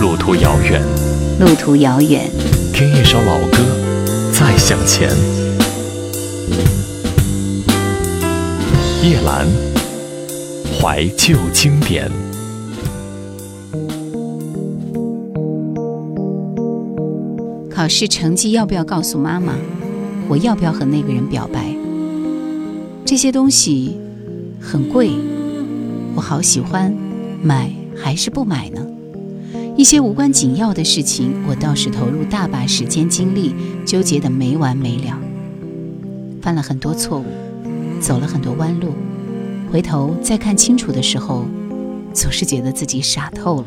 路途遥远，路途遥远，听一首老歌，再向前。叶兰，怀旧经典。考试成绩要不要告诉妈妈？我要不要和那个人表白？这些东西很贵，我好喜欢，买还是不买呢？一些无关紧要的事情，我倒是投入大把时间精力，纠结的没完没了，犯了很多错误，走了很多弯路，回头再看清楚的时候，总是觉得自己傻透了。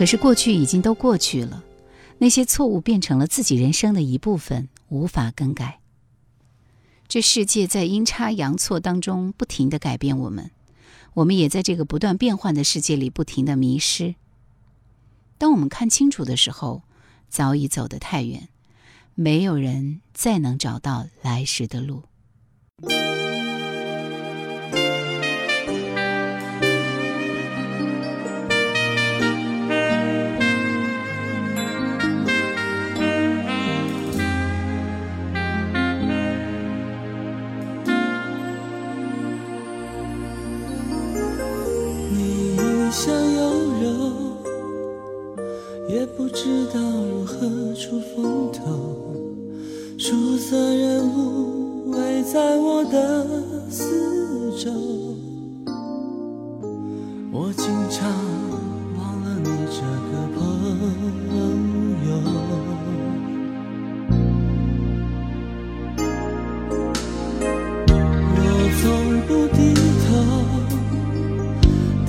可是过去已经都过去了，那些错误变成了自己人生的一部分，无法更改。这世界在阴差阳错当中不停的改变我们，我们也在这个不断变换的世界里不停的迷失。当我们看清楚的时候，早已走得太远，没有人再能找到来时的路。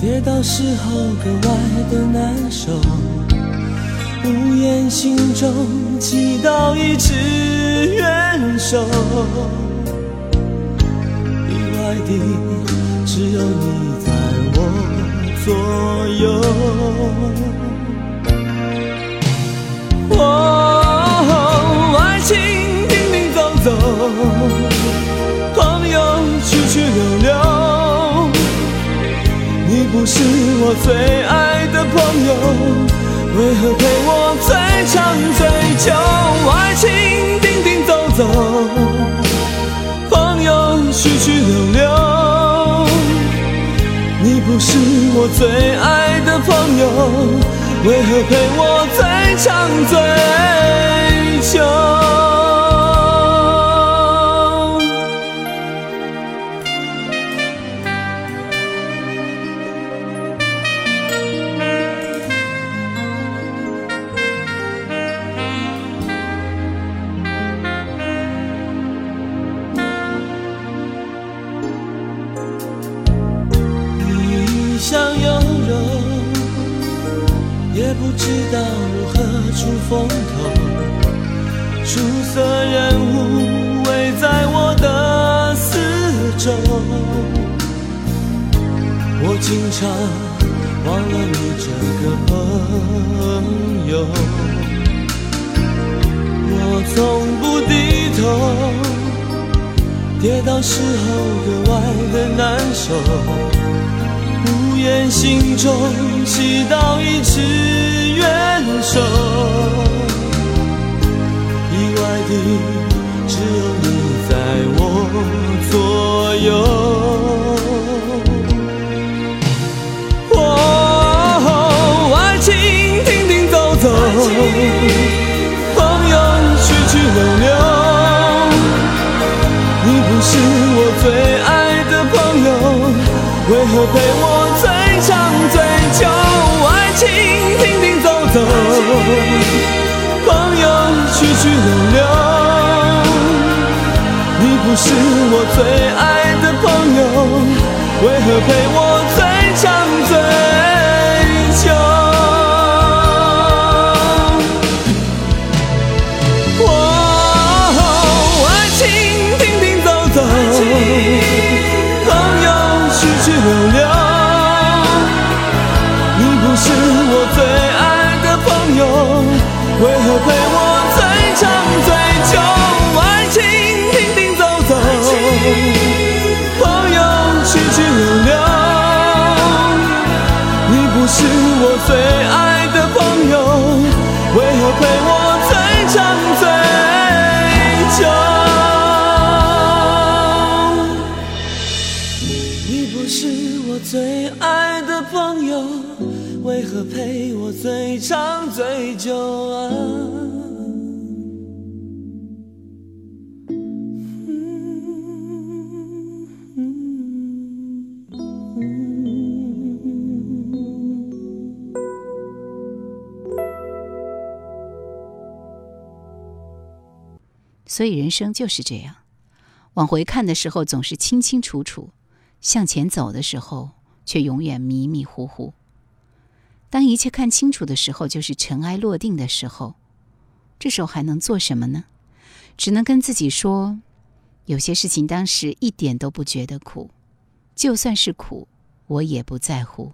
跌倒时候格外的难受，无言心中祈祷一直援手。意外的只有你在我左右。哦，不是我最爱的朋友，为何陪我最长最久？爱情停停走走，朋友去去留留。你不是我最爱的朋友，为何陪我最长最出色人物围在我的四周，我经常忘了你这个朋友。我从不低头，跌倒时候格外的难受，无言心中祈祷一直援手。只有你在我左右。哦，爱情停停走走，朋友去去留留。你不是我最爱的朋友，为何陪我最长最久？爱情停停走走。去去留留，你不是我最爱的朋友，为何陪我最长最久？哦，爱情停停走走，朋友去去留留，你不是我最爱的朋友，为何陪我？我最爱的朋友，为何陪我最长最久？你不是我最爱的朋友，为何陪我最长最久所以人生就是这样，往回看的时候总是清清楚楚，向前走的时候却永远迷迷糊糊。当一切看清楚的时候，就是尘埃落定的时候。这时候还能做什么呢？只能跟自己说，有些事情当时一点都不觉得苦，就算是苦，我也不在乎。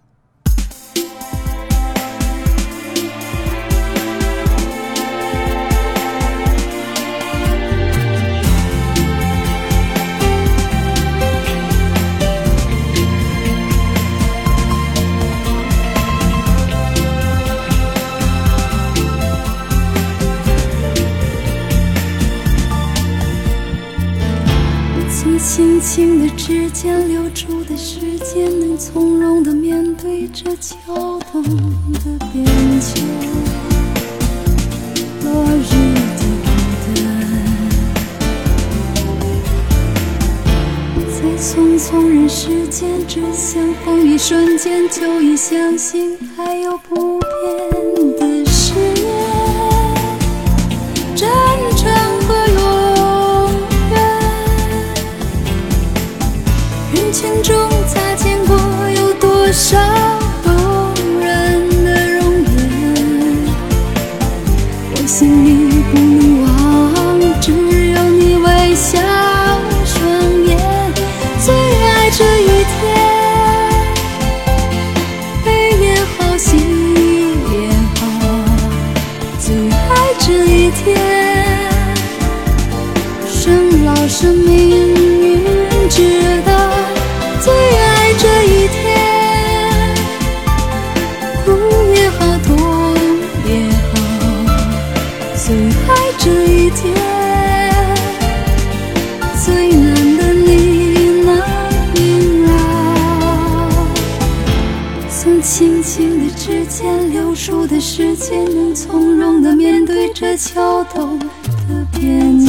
间，就已相信爱有不变。桥洞的边界。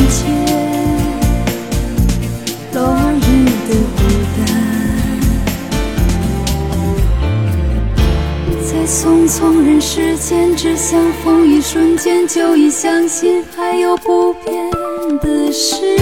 落日的孤单。在匆匆人世间，只相逢一瞬间，就已相信还有不变的事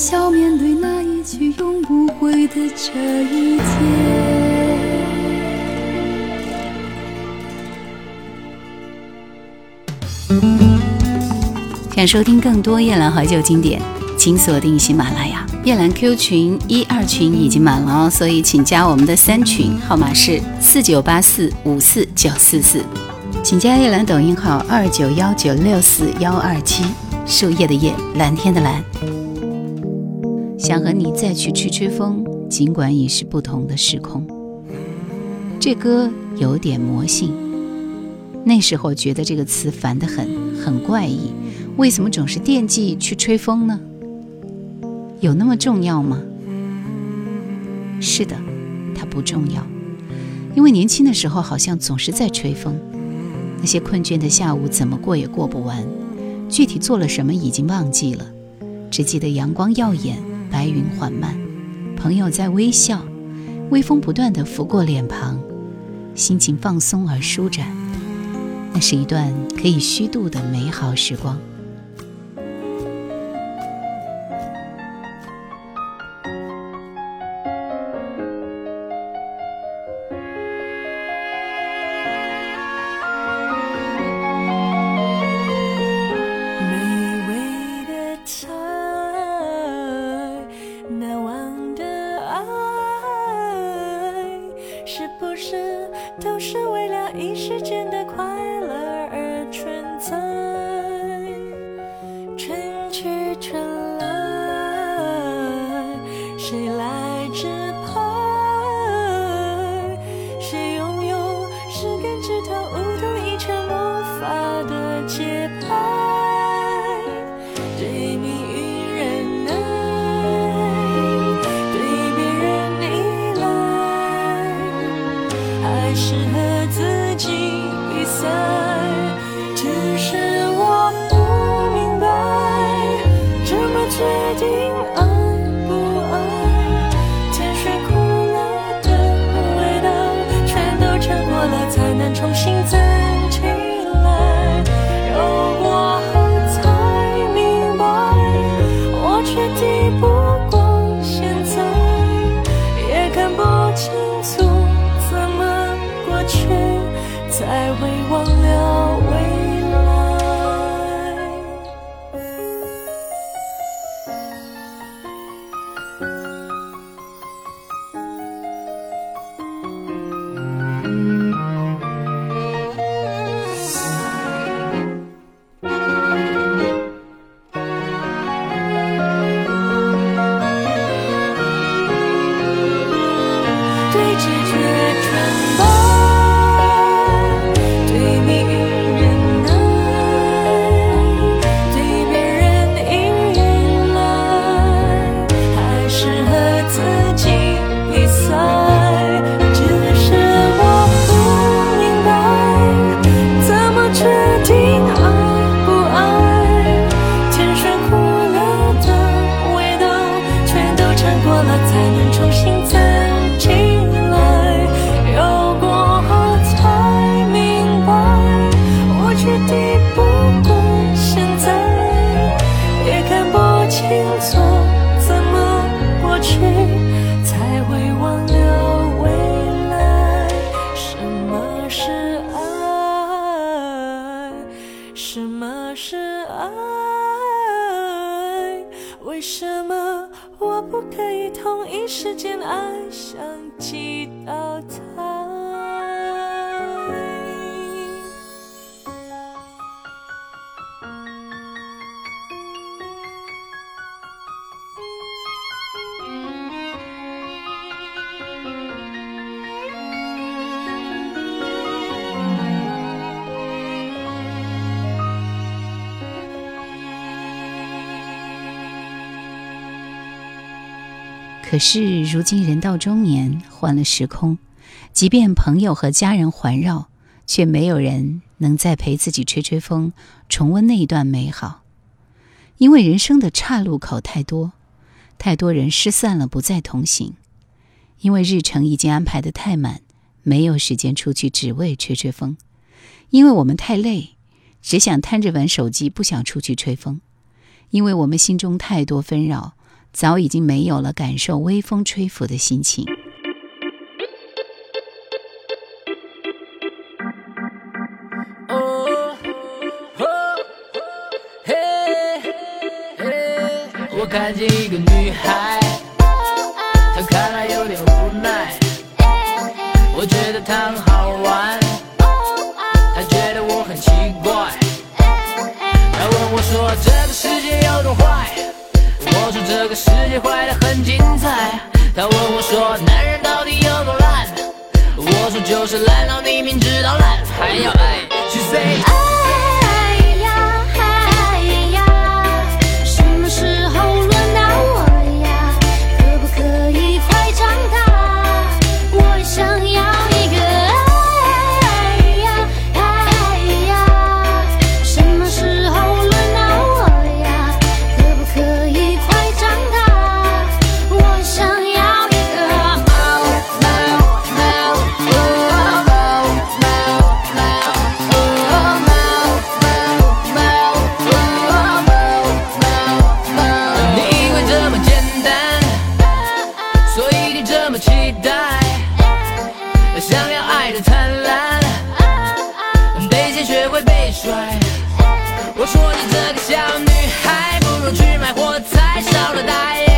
笑面对那一句永不悔的这一天。想收听更多夜兰怀旧经典，请锁定喜马拉雅。夜兰 Q 群一二群已经满了哦，所以请加我们的三群，号码是四九八四五四九四四，请加夜兰抖音号二九幺九六四幺二七。树叶的叶，蓝天的蓝。想和你再去吹吹风，尽管已是不同的时空。这歌有点魔性，那时候觉得这个词烦得很，很怪异。为什么总是惦记去吹风呢？有那么重要吗？是的，它不重要，因为年轻的时候好像总是在吹风，那些困倦的下午怎么过也过不完，具体做了什么已经忘记了，只记得阳光耀眼，白云缓慢，朋友在微笑，微风不断地拂过脸庞，心情放松而舒展，那是一段可以虚度的美好时光。为了一时间的快乐。不过现在也看不清楚怎么过去才会忘了未来什么是爱什么是爱为什么我不可以同一时间爱上几道可是如今人到中年，换了时空，即便朋友和家人环绕，却没有人能再陪自己吹吹风，重温那一段美好。因为人生的岔路口太多，太多人失散了，不再同行。因为日程已经安排的太满，没有时间出去，只为吹吹风。因为我们太累，只想瘫着玩手机，不想出去吹风。因为我们心中太多纷扰。早已经没有了感受微风吹拂的心情。我看见一个女孩，她看来有点无奈。我觉得她很好玩，她觉得我很奇怪。她问我说：“这个世界有多坏？”说这个世界坏得很精彩。他问我说男人到底有多烂？我说就是烂到你明知道烂还要爱。She say。最帅。我说你这个小女孩，不如去买火柴烧了大爷。